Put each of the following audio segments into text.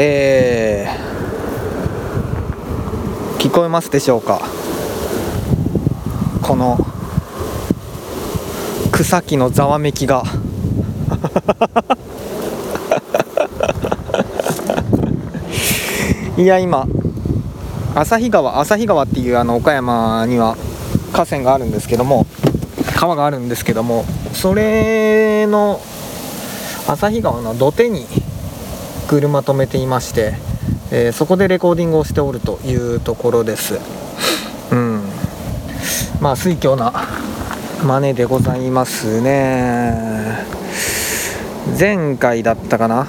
えー、聞こえますでしょうか？この草木のざわめきが。いや今旭川旭川っていうあの岡山には河川があるんですけども川があるんですけどもそれの旭川の土手に車止めていまして、えー、そこでレコーディングをしておるというところです。うん。まあ水郷な真似でございますね。前回だったかな？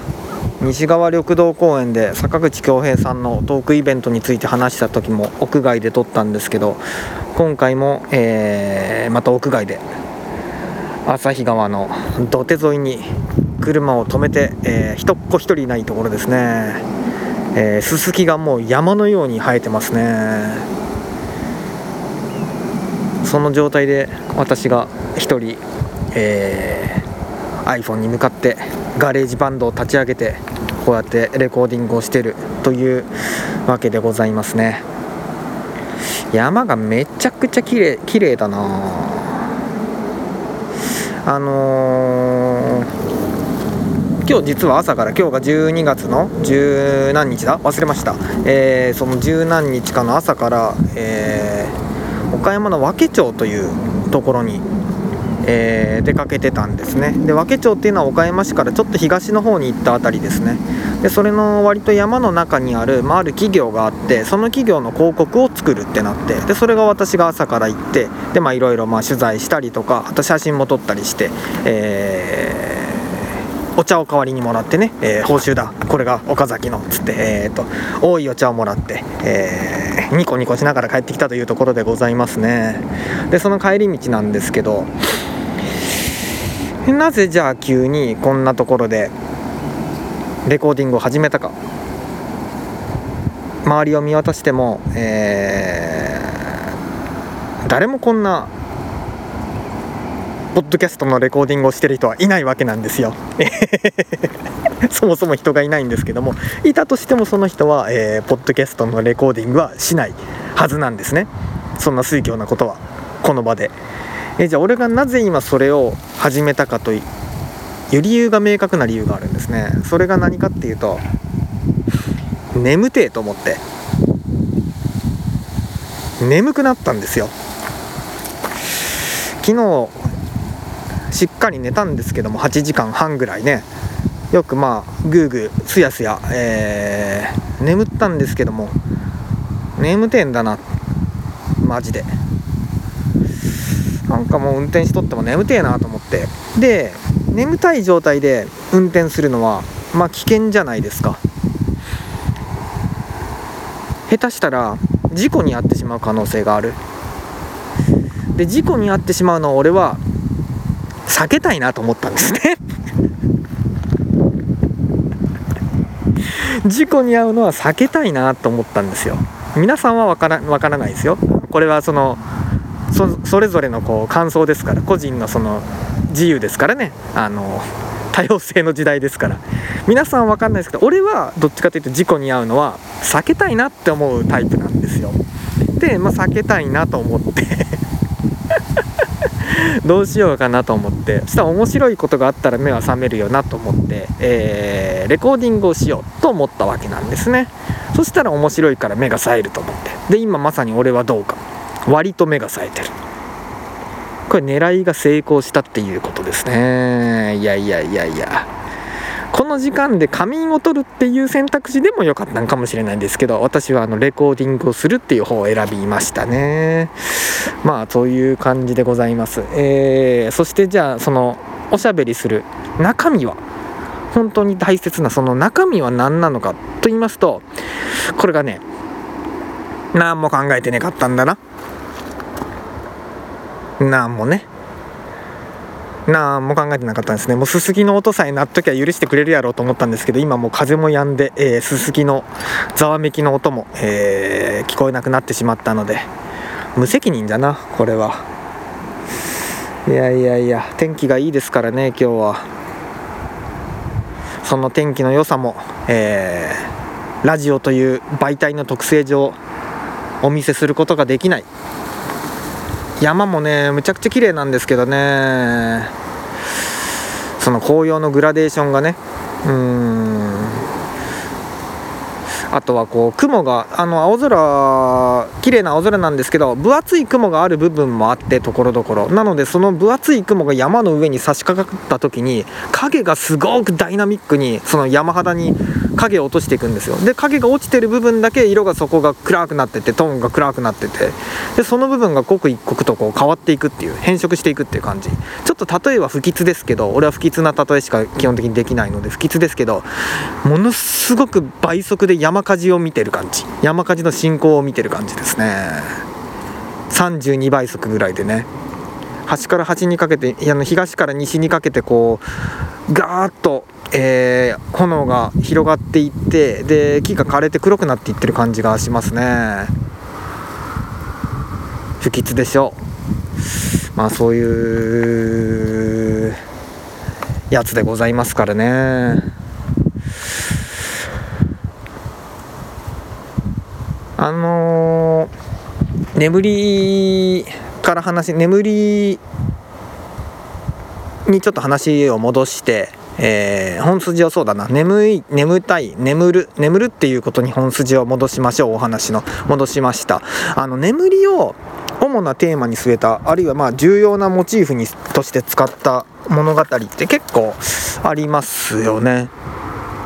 西側緑道公園で坂口恭平さんのトークイベントについて話した時も屋外で撮ったんですけど今回も、えー、また屋外で旭川の土手沿いに車を止めて、えー、人っ子一人いないところですね、えー、ススキがもう山のように生えてますね。その状態で私が一人、えー、iPhone に向かって GarageBand を立ち上げてこうやってレコーディングをしてるというわけでございますね。山がめちゃくちゃ綺麗綺麗だな。あのー、今日実は朝から今日が12月の十何日だ？忘れました、えー、その十何日かの朝から、えー、岡山の和気町というところにえー、出かけてたんですね。で和気町っていうのは岡山市からちょっと東の方に行った辺りですね。でそれの割と山の中にある、まあ、ある企業があってその企業の広告を作るってなってでそれが私が朝から行ってでまいろいろ取材したりとかあと写真も撮ったりして、えーお茶を代わりにもらってね、えー、報酬だ。これが岡崎のっつって、えーと、多いお茶をもらって、えー、ニコニコしながら帰ってきたというところでございますね。でその帰り道なんですけどなぜじゃあ急にこんなところでレコーディングを始めたか。周りを見渡しても、えー、誰もこんなポッドキャストのレコーディングをしてる人はいないわけなんですよ。そもそも人がいないんですけども。いたとしてもその人は、えー、ポッドキャストのレコーディングはしないはずなんですね。そんな水教なことはこの場で。えじゃあ俺がなぜ今それを始めたかという理由が明確な理由があるんですね。それが何かっていうと眠てえと思って。眠くなったんですよ。昨日しっかり寝たんですけども8時間半ぐらいね。よくまあグーグーすやすや、えー、眠ったんですけども眠てんだな。マジで。なんかもう運転しとっても眠てえなと思って。で眠たい状態で運転するのはまあ危険じゃないですか。下手したら事故に遭ってしまう可能性がある。で事故に遭ってしまうのは俺は避けたいなと思ったんですね。事故に遭うのは避けたいなと思ったんですよ。皆さんは分から分からないですよ。これはそのそれぞれのこう感想ですから個人のその自由ですからね。あの多様性の時代ですから。皆さん分かんないですけど俺はどっちかというと事故に遭うのは避けたいなって思うタイプなんですよ。で、まあ、避けたいなと思って。どうしようかなと思って。そしたら面白いことがあったら目は覚めるよなと思って、えー、レコーディングをしようと思ったわけなんですね。そしたら面白いから目が冴えると思って。で今まさに俺はどうか。割と目が冴えてる。これ狙いが成功したっていうことですね。いやいやいやいや。この時間で仮眠を取るっていう選択肢でも良かったんかもしれないんですけど私はあのレコーディングをするっていう方を選びましたね。まあそういう感じでございます、えー、そしてじゃあそのおしゃべりする中身は本当に大切なその中身は何なのかと言いますとこれがね何も考えてねかったんだな。なんもね。なんも考えてなかったんですね。もうすすきの音さえ鳴っときゃ許してくれるやろうと思ったんですけど今もう風も止んで、えー、すすきのざわめきの音も、えー、聞こえなくなってしまったので無責任だなこれは。いやいやいや天気がいいですからね今日は。その天気の良さも、えーラジオという媒体の特性上お見せすることができない。山もねむちゃくちゃ綺麗なんですけどね。その紅葉のグラデーションがね。うん。あとはこう雲があの青空綺麗な青空なんですけど分厚い雲がある部分もあってところどころ。なのでその分厚い雲が山の上に差し掛かった時に影がすごくダイナミックにその山肌に影を落としていくんですよ。で影が落ちてる部分だけ色がそこが暗くなっててトーンが暗くなってて。でその部分が刻一刻とこう変わっていくっていう変色していくっていう感じ。ちょっと例えは不吉ですけど俺は不吉な例えしか基本的にできないので不吉ですけどものすごく倍速で山火事を見てる感じ。山火事の進行を見てる感じですね。32倍速ぐらいでね。端から端にかけてあの東から西にかけてこうガーッとえー、炎が広がっていってで木が枯れて黒くなっていってる感じがしますね。不吉でしょ。うまあそういうやつでございますからね。あのー、眠りから話眠りにちょっと話を戻してえー、本筋はそうだな。眠い眠たい眠る眠るっていうことに本筋を戻しましょう。お話の戻しました。あの眠りを主なテーマに据えたあるいはまあ重要なモチーフにとして使った物語って結構ありますよね。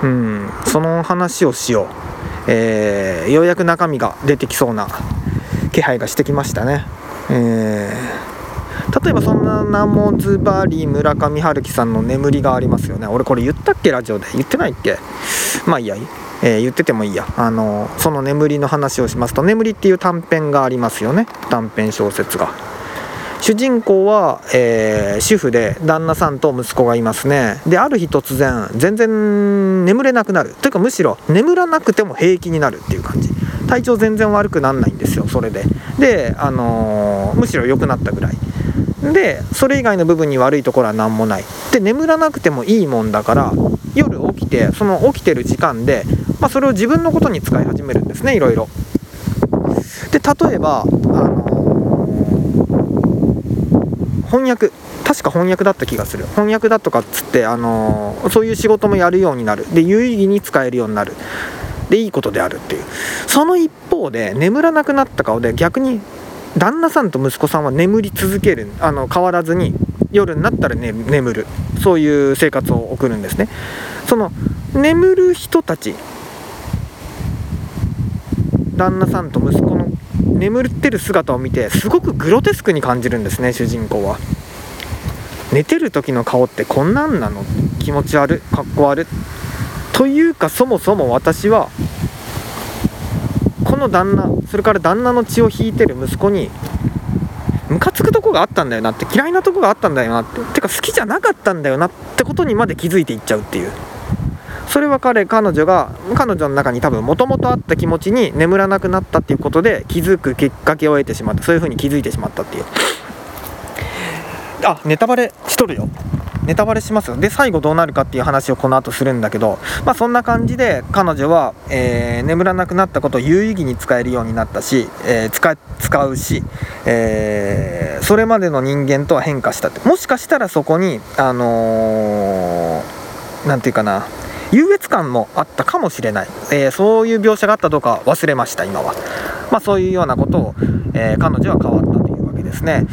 うん。その話をしよう、えー、ようやく中身が出てきそうな気配がしてきましたね。えー例えばそんな名もずばり村上春樹さんの眠りがありますよね。俺これ言ったっけラジオで？言ってないっけ？まあいいや、えー、言っててもいいや。あのその眠りの話をしますと「眠り」っていう短編がありますよね。短編小説が。主人公は、えー、主婦で旦那さんと息子がいますね。である日突然全然眠れなくなる。というかむしろ眠らなくても平気になるっていう感じ。体調全然悪くなんないんですよそれで。で、あのー、むしろ良くなったぐらい。でそれ以外の部分に悪いところは何もない。で眠らなくてもいいもんだから夜起きてその起きてる時間で、まあ、それを自分のことに使い始めるんですねいろいろ。で例えばあの翻訳確か翻訳だった気がする。翻訳だとかっつってあのそういう仕事もやるようになる。で有意義に使えるようになる。でいいことであるっていう。その一方で眠らなくなった顔で逆に旦那さんと息子さんは眠り続ける。あの変わらずに夜になったら、ね、眠る。そういう生活を送るんですね。その眠る人たち旦那さんと息子の眠ってる姿を見てすごくグロテスクに感じるんですね主人公は。寝てる時の顔ってこんなんなの？気持ち悪いかっこ悪。いというかそもそも私はこの旦那それから旦那の血を引いてる息子にムカつくとこがあったんだよなって嫌いなとこがあったんだよなって。てか好きじゃなかったんだよなってことにまで気づいていっちゃうっていう。それは彼彼女が彼女の中に多分もともとあった気持ちに眠らなくなったっていうことで気づくきっかけを得てしまった。そういう風に気づいてしまったっていう。あネタバレしとるよ。ネタバレしますよ。で最後どうなるかっていう話をこの後するんだけどまあそんな感じで彼女は、えー、眠らなくなったことを有意義に使えるようになったし、えー、使使うし、えー、それまでの人間とは変化したって。もしかしたらそこにあの何て言うかな。優越感もあったかもしれない、えー、そういう描写があったどうか忘れました今は、まあ、そういうようなことを、えー、彼女は変わったというわけですね。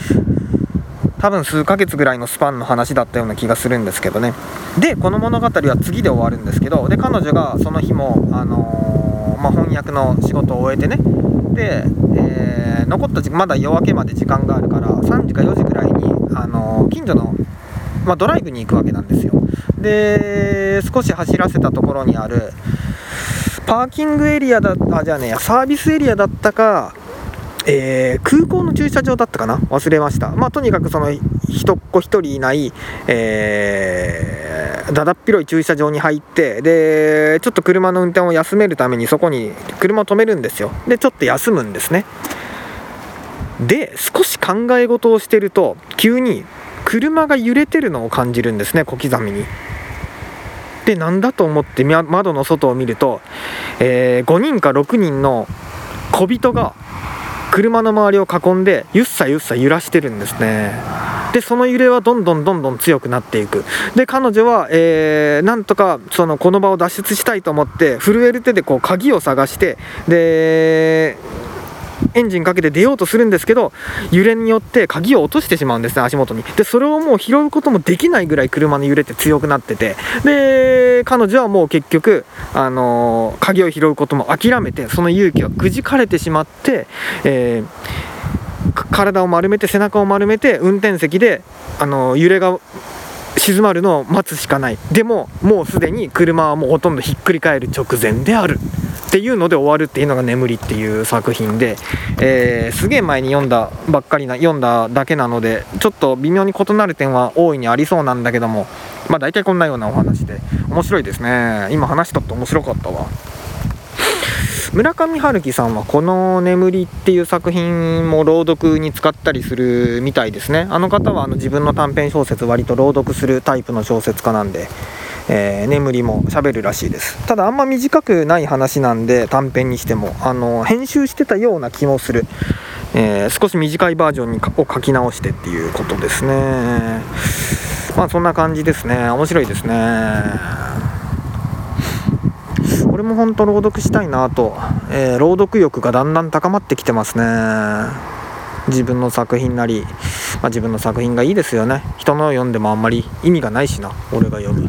多分数ヶ月ぐらいのスパンの話だったような気がするんですけどね。でこの物語は次で終わるんですけどで彼女がその日も、あのー、まあ、翻訳の仕事を終えてね。で、えー、残ったまだ夜明けまで時間があるから3時か4時ぐらいに、あのー、近所の、まあ、ドライブに行くわけなんですよで少し走らせたところにあるパーキングエリアだあじゃあねサービスエリアだったかえー、空港の駐車場だったかな？忘れました。まあ、とにかくその人っ子1人いない、えー、だだっ広い駐車場に入って、で、ちょっと車の運転を休めるためにそこに車を止めるんですよ。で、ちょっと休むんですね。で、少し考え事をしてると、急に車が揺れてるのを感じるんですね、小刻みに。ででなんだと思って窓の外を見ると、えー、5人か6人の小人が車の周りを囲んでゆっさゆっさ揺らしてるんですねでその揺れはどんどんどんどん強くなっていくで彼女は、えー、なんとかそのこの場を脱出したいと思って震える手でこう鍵を探してでエンジンかけて出ようとするんですけど揺れによって鍵を落としてしまうんですね足元に。でそれをもう拾うこともできないぐらい車の揺れって強くなってて。で彼女はもう結局、あのー、鍵を拾うことも諦めてその勇気はくじかれてしまって、えー体を丸めて背中を丸めて運転席であの揺れが静まるのを待つしかない。でももうすでに車はもうほとんどひっくり返る直前である。っていうので終わるっていうのが「眠り」っていう作品で、えー、すげえ前に読んだばっかりな読んだだけなのでちょっと微妙に異なる点は大いにありそうなんだけどもまあ大体こんなようなお話で面白いですね。今話したって面白かったわ。村上春樹さんはこの「眠り」っていう作品も朗読に使ったりするみたいですね。あの方はあの自分の短編小説割と朗読するタイプの小説家なんでえー、眠りも喋るらしいです。ただあんま短くない話なんで短編にしてもあの編集してたような気もする、えー、少し短いバージョンにを書き直してっていうことですね。まあそんな感じですね。面白いですね。俺も本当朗読したいなと、えー、朗読欲がだんだん高まってきてますね。自分の作品なり、まあ、自分の作品がいいですよね。人の読んでもあんまり意味がないしな俺が読む。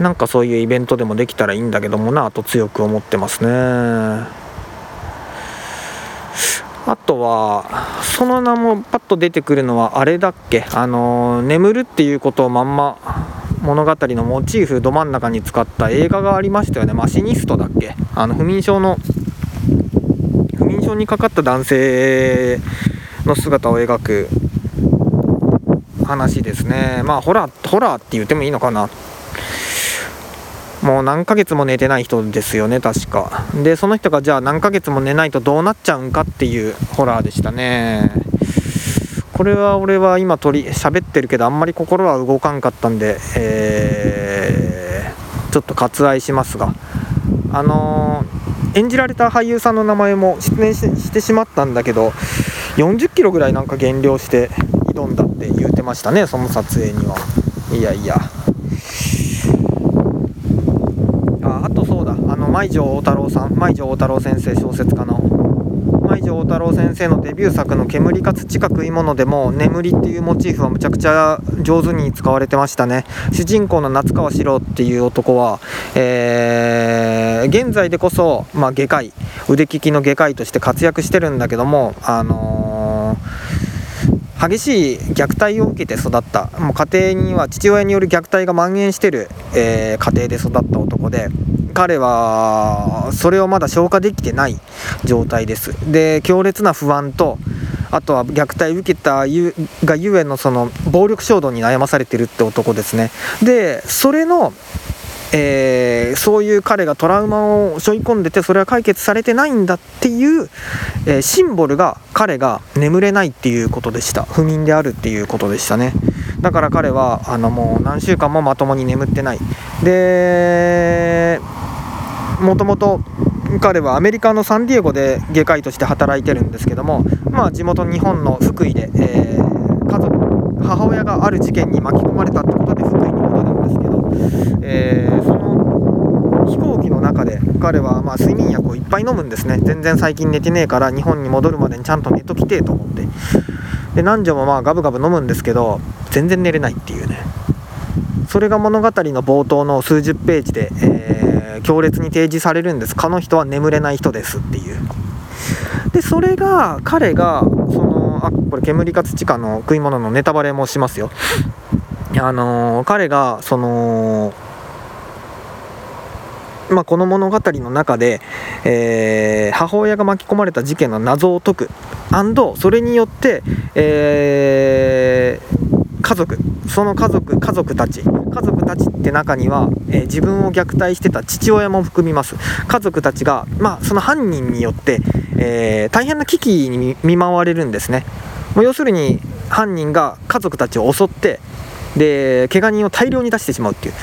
なんかそういうイベントでもできたらいいんだけどもなと強く思ってますね。あとはその名もパッと出てくるのはあれだっけ？あの眠るっていうことをまんま物語のモチーフど真ん中に使った映画がありましたよね。マシニストだっけ？あの不眠症の不眠症にかかった男性の姿を描く話ですね。まあホラーホラーって言ってもいいのかな？もう何ヶ月も寝てない人ですよね確か。でその人がじゃあ何ヶ月も寝ないとどうなっちゃうんかっていうホラーでしたね。これは俺は今鳥喋ってるけどあんまり心は動かんかったんで、えー、ちょっと割愛しますが。あのー、演じられた俳優さんの名前も失念してしまったんだけど40キロぐらいなんか減量して挑んだって言うてましたねその撮影には。いやいや。舞城大太郎さん舞城大太郎先生小説家の舞城大太郎先生のデビュー作の「煙か土か食い物」でも「眠り」っていうモチーフはむちゃくちゃ上手に使われてましたね。主人公の夏川四郎っていう男は、えー、現在でこそ、まあ、外科医腕利きの外科医として活躍してるんだけどもあのー、激しい虐待を受けて育った。もう家庭には父親による虐待が蔓延してる、えー、家庭で育った男で彼はそれをまだ消化できてない状態です。で強烈な不安とあとは虐待を受けたゆがゆえのその暴力衝動に悩まされてるって男ですね。でそれのえー、そういう彼がトラウマを背負い込んでてそれは解決されてないんだっていう、えー、シンボルが彼が眠れないっていうことでした。不眠であるっていうことでしたね。だから彼はあのもう何週間もまともに眠ってない。でもともと彼はアメリカのサンディエゴで外科医として働いてるんですけども、まあ、地元日本の福井で、えー、家族母親がある事件に巻き込まれたってことで福井に戻るんですけど、えー、その飛行機の中で彼はま睡眠薬をいっぱい飲むんですね。全然最近寝てねえから日本に戻るまでにちゃんと寝ときてえと思って。で何錠もまあガブガブ飲むんですけど全然寝れないっていうね。それが物語の冒頭の数十ページで、えー、強烈に提示されるんですかの人は眠れない人ですっていう。でそれが彼がそのあこれ煙か土かの食い物のネタバレもしますよ。あの、彼がそのまあ、この物語の中で、えー、母親が巻き込まれた事件の謎を解く。それによって、えー、家族。その家族家族たち。家族たちって中には、えー、自分を虐待してた父親も含みます。家族たちが、まあ、その犯人によって、えー、大変な危機に見舞われるんですね。要するに犯人が家族たちを襲ってで怪我人を大量に出してしまうっていう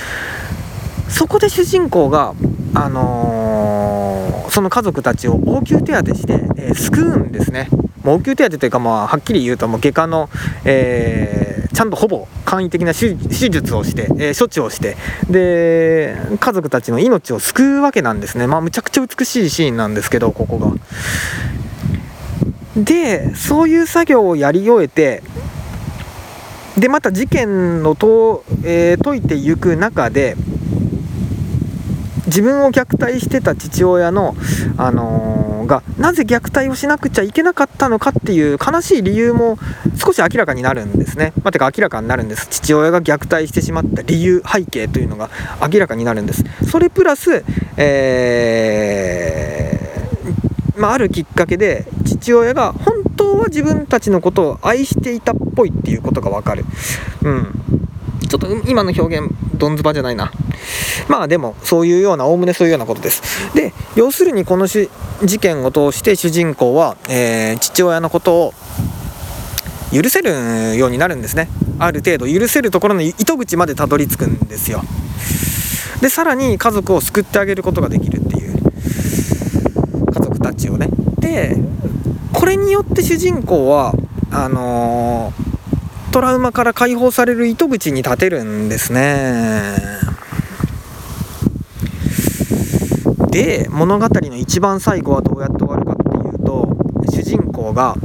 そこで主人公があのー、その家族たちを応急手当てして、えー、救うんですね。応急手当というか、まあ、はっきり言うともう外科の、えー、ちゃんとほぼ簡易的な手術をして、え処置をしてで家族たちの命を救うわけなんですね。まあ、むちゃくちゃ美しいシーンなんですけどここが。でそういう作業をやり終えてでまた事件のと、えー、解いていく中で自分を虐待してた父親の、あのー、がなぜ虐待をしなくちゃいけなかったのかっていう悲しい理由も少し明らかになるんですね。まあ、てか明らかになるんです父親が虐待してしまった理由背景というのが明らかになるんです。それプラス、えーまあ、あるきっかけで父親が本当は自分たちのことを愛していたっぽいっていうことが分かる。うん。ちょっと今の表現どんずばじゃないな。まあでもそういうようなおおむねそういうようなことです。で要するにこの事件を通して主人公は、えー、父親のことを許せるようになるんですね。ある程度許せるところの糸口までたどり着くんですよ。でさらに家族を救ってあげることができるっていう。家族たちをね。でこれによって主人公はあのートラウマから解放される糸口に立てるんですね。で物語の一番最後はどうやって終わるかっていうと主人公が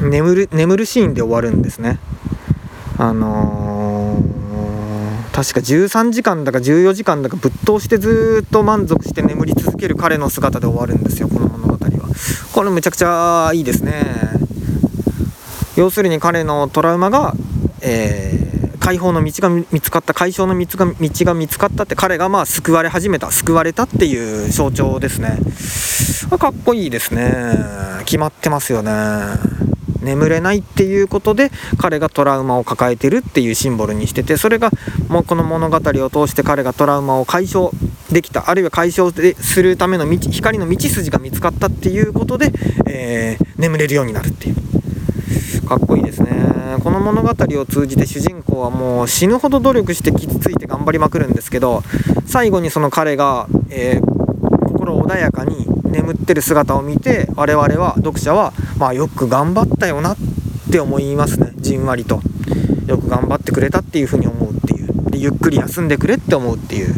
眠る眠るシーンで終わるんですね。あのー、確か13時間だか14時間だかぶっ通してずっと満足して眠り続ける彼の姿で終わるんですよこのこれめちゃくちゃいいですね。要するに彼のトラウマが、えー、解放の道が見つかった解消の道が道が見つかったって彼がまあ救われ始めた救われたっていう象徴ですね。かっこいいですね。決まってますよね。眠れないっていうことで彼がトラウマを抱えてるっていうシンボルにしててそれがもうこの物語を通して彼がトラウマを解消できた。あるいは解消するための道光の道筋が見つかったっていうことで、えー、眠れるようになるっていう。かっこいいですね。この物語を通じて主人公はもう死ぬほど努力して傷ついて頑張りまくるんですけど最後にその彼が、えー、心穏やかに眠ってる姿を見て我々は読者はまあよく頑張ったよなって思いますね。じんわりと。よく頑張ってくれたっていうふうに思うっていう。でゆっくり休んでくれって思うっていう。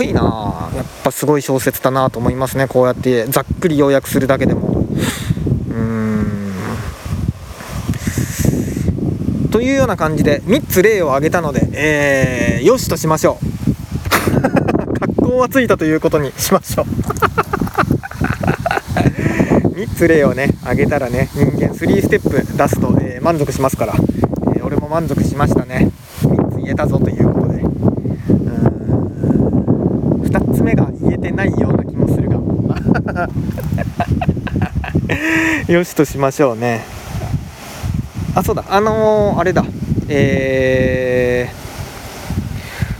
こいいな。やっぱすごい小説だなと思いますね。こうやってざっくり要約するだけでも。うん。というような感じで3つ例を挙げたので、えー、よしとしましょう。格好はついたということにしましょう。3つ例をね挙げたらね人間3ステップ出すと、えー、満足しますから、えー、俺も満足しましたね。3つ言えたぞということでうん2つ目が言えてないような気もするがよしとしましょうね。あそうだ。あのー、あれだ。え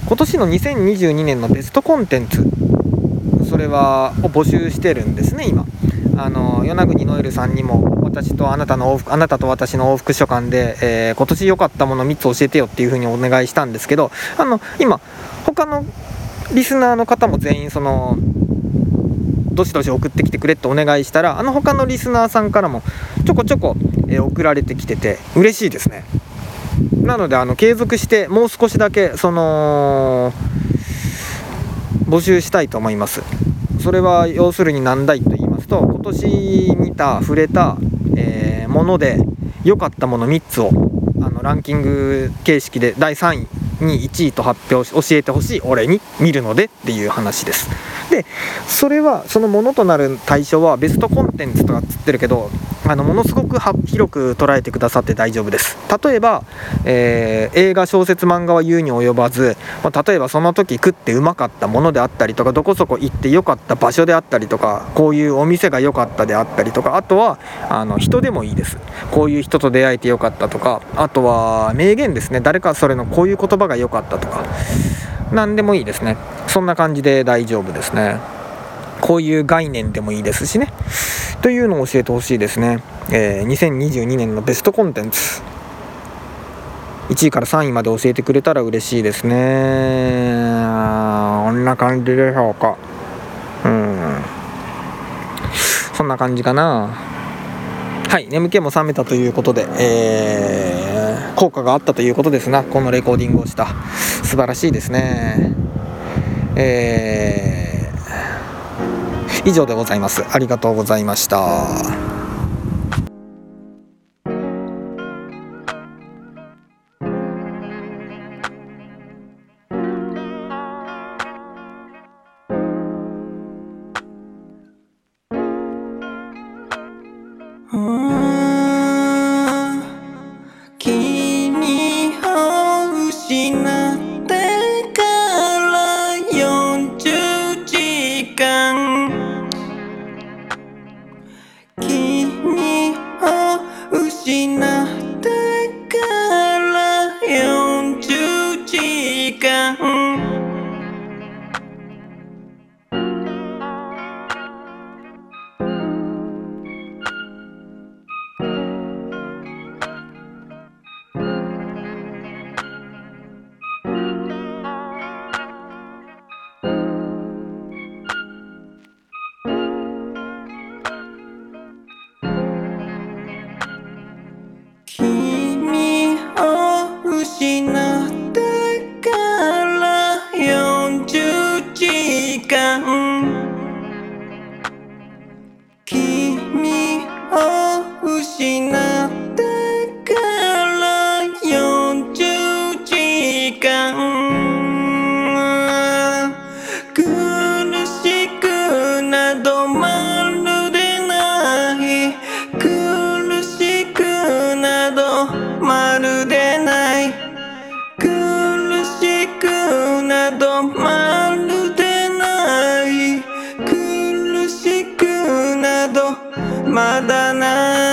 ー、今年の2022年のベストコンテンツそれはを募集してるんですね今。あの与那国ノエルさんにも私とあなたの往復あなたと私の往復書簡で、えー、今年良かったもの3つ教えてよっていう風にお願いしたんですけどあの今他のリスナーの方も全員そのどしどし送ってきてくれってお願いしたらあの他のリスナーさんからもちょこちょこ、え、送られてきてて嬉しいですね。なのであの継続してもう少しだけその募集したいと思います。それは要するに何だいと言いますと今年見た触れた、えー、もので良かったもの3つをあのランキング形式で第3位に1位と発表し教えてほしい俺に見るのでっていう話です。でそれはそのものとなる対象はベストコンテンツとかっつってるけどあのものすごく広く捉えてくださって大丈夫です。例えば、えー、映画小説漫画は言うに及ばず、まあ、例えばその時食ってうまかったものであったりとかどこそこ行ってよかった場所であったりとかこういうお店が良かったであったりとかあとはあの人でもいいです。こういう人と出会えてよかったとかあとは名言ですね。誰かそれのこういう言葉が良かったとか。何でもいいですね。そんな感じで大丈夫ですね。こういう概念でもいいですしね。というのを教えてほしいですね、えー、2022年のベストコンテンツ。1位から3位まで教えてくれたら嬉しいですね。こんな感じでしょうか。うん。そんな感じかな。はい眠気も覚めたということで、えー、効果があったということですな。このレコーディングをした。素晴らしいですね。えー、以上でございます。ありがとうございました。まるでない苦しくなどまるでない苦しくなどまだない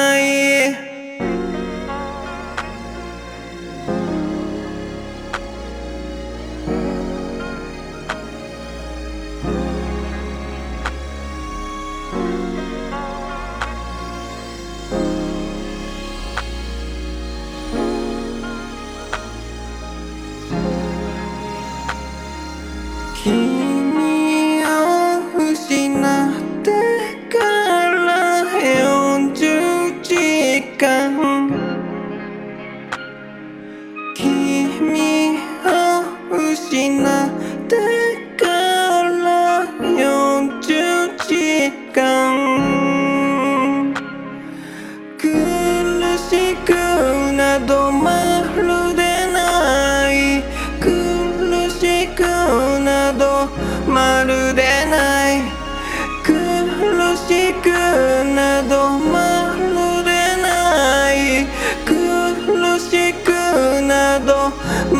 間。君を失う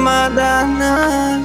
чемодана